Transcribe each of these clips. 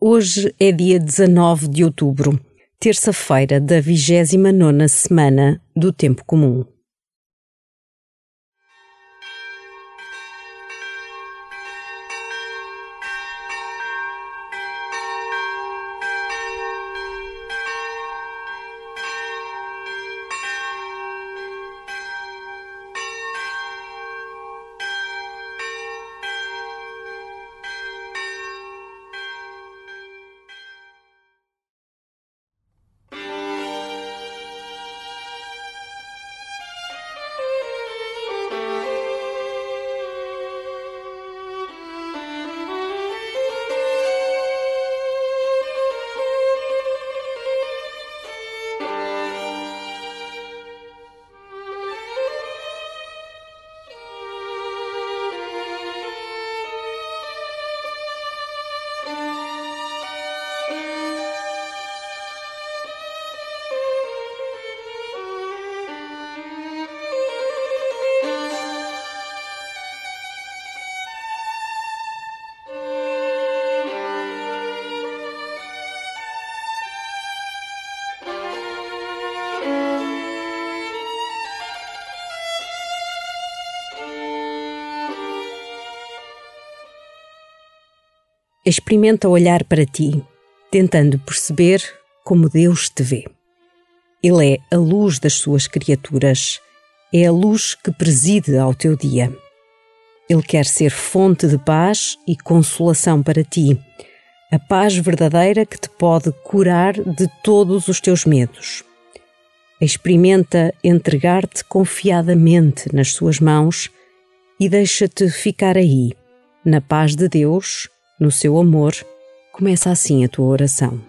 Hoje é dia 19 de outubro, terça-feira da 29 semana do Tempo Comum. Experimenta olhar para ti, tentando perceber como Deus te vê. Ele é a luz das suas criaturas, é a luz que preside ao teu dia. Ele quer ser fonte de paz e consolação para ti, a paz verdadeira que te pode curar de todos os teus medos. Experimenta entregar-te confiadamente nas suas mãos e deixa-te ficar aí, na paz de Deus no seu amor, começa assim a tua oração.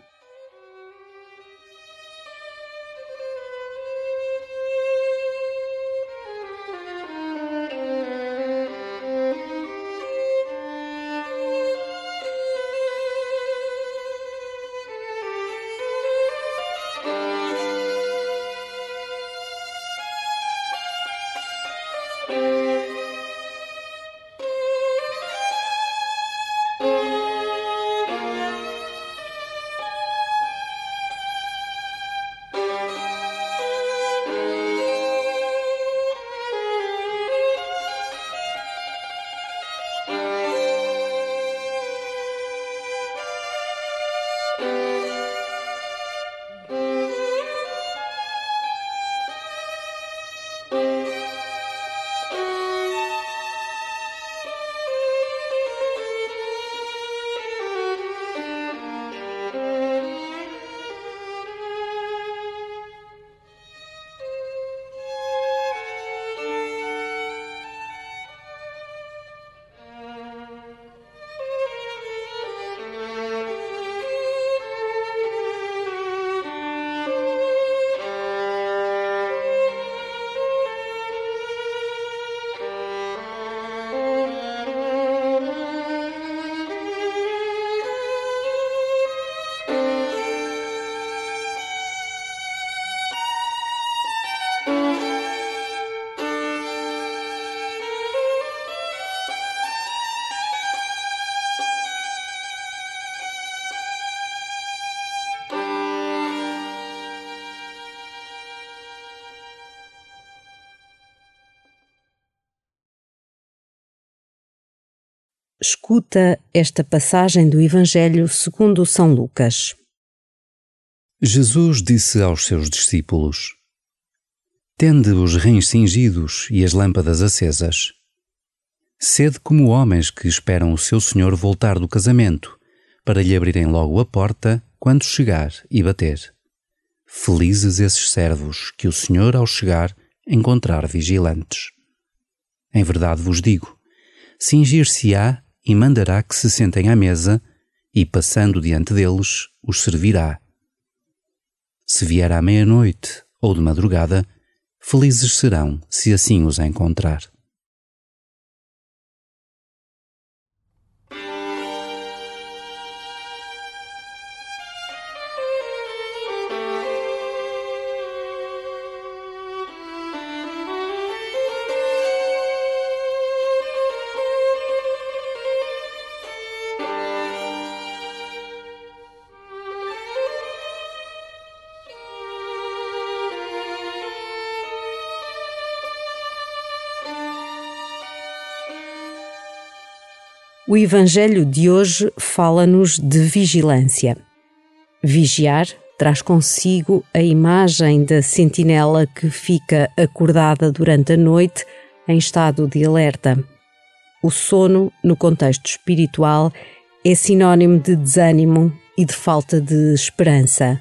Escuta esta passagem do Evangelho segundo São Lucas. Jesus disse aos seus discípulos: Tende os rins cingidos e as lâmpadas acesas. Sede como homens que esperam o seu senhor voltar do casamento, para lhe abrirem logo a porta quando chegar e bater. Felizes esses servos que o senhor, ao chegar, encontrar vigilantes. Em verdade vos digo: cingir-se-á e mandará que se sentem à mesa, e passando diante deles, os servirá. Se vier à meia-noite ou de madrugada, felizes serão se assim os encontrar. O Evangelho de hoje fala-nos de vigilância. Vigiar traz consigo a imagem da sentinela que fica acordada durante a noite em estado de alerta. O sono, no contexto espiritual, é sinônimo de desânimo e de falta de esperança.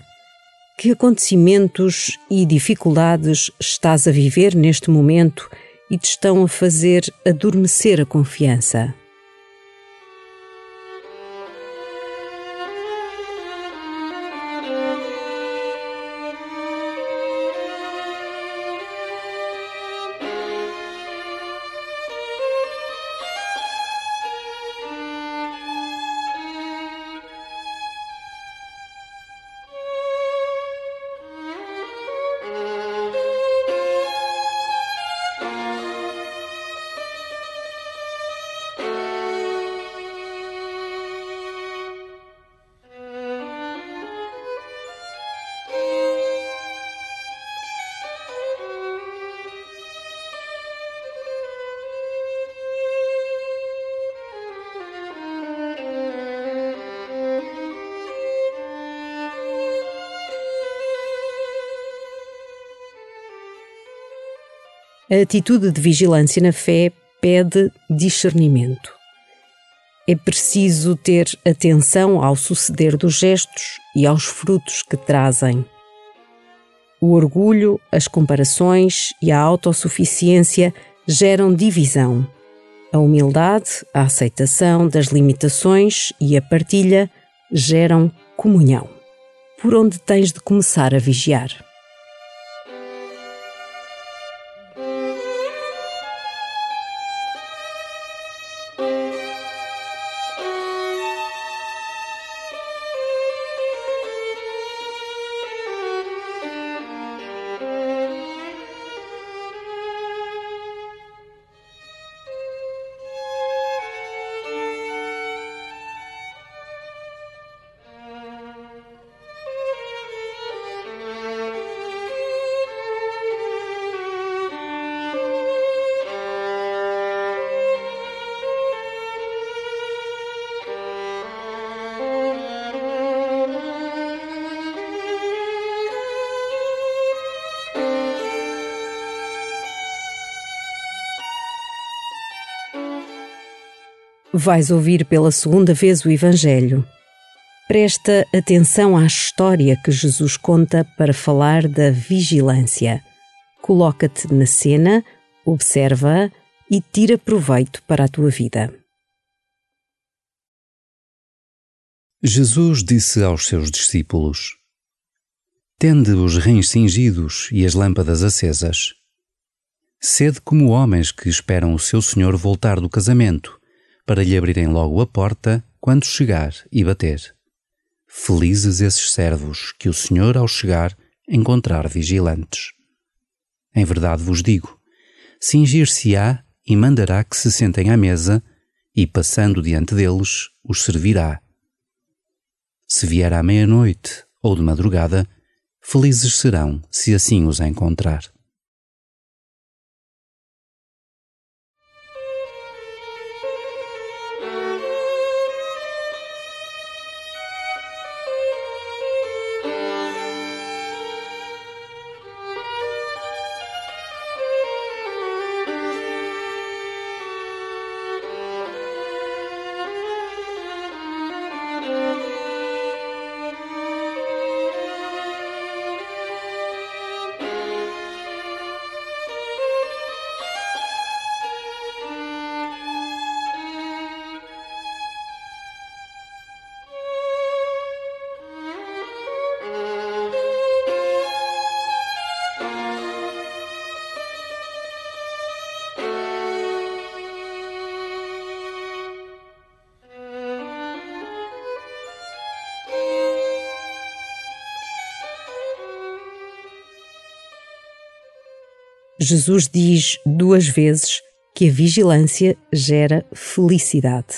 Que acontecimentos e dificuldades estás a viver neste momento e te estão a fazer adormecer a confiança? A atitude de vigilância na fé pede discernimento. É preciso ter atenção ao suceder dos gestos e aos frutos que trazem. O orgulho, as comparações e a autossuficiência geram divisão. A humildade, a aceitação das limitações e a partilha geram comunhão. Por onde tens de começar a vigiar? Vais ouvir pela segunda vez o Evangelho. Presta atenção à história que Jesus conta para falar da vigilância. Coloca-te na cena, observa e tira proveito para a tua vida. Jesus disse aos seus discípulos: Tende os rens cingidos e as lâmpadas acesas. Sede como homens que esperam o seu Senhor voltar do casamento para lhe abrirem logo a porta quando chegar e bater. Felizes esses servos que o Senhor, ao chegar, encontrar vigilantes. Em verdade vos digo: cingir-se-á e mandará que se sentem à mesa, e passando diante deles, os servirá. Se vier à meia-noite ou de madrugada, felizes serão se assim os encontrar. Jesus diz duas vezes que a vigilância gera felicidade.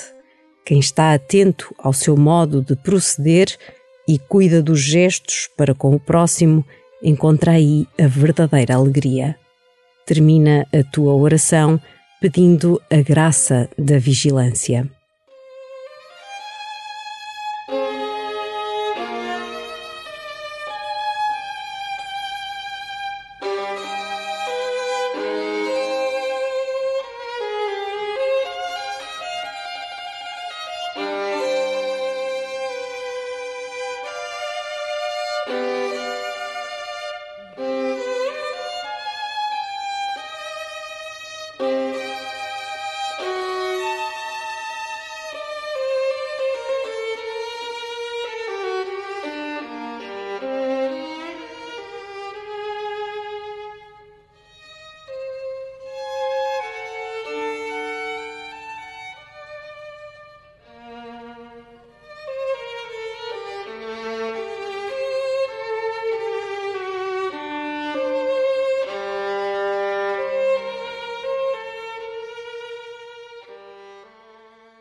Quem está atento ao seu modo de proceder e cuida dos gestos para com o próximo encontra aí a verdadeira alegria. Termina a tua oração pedindo a graça da vigilância.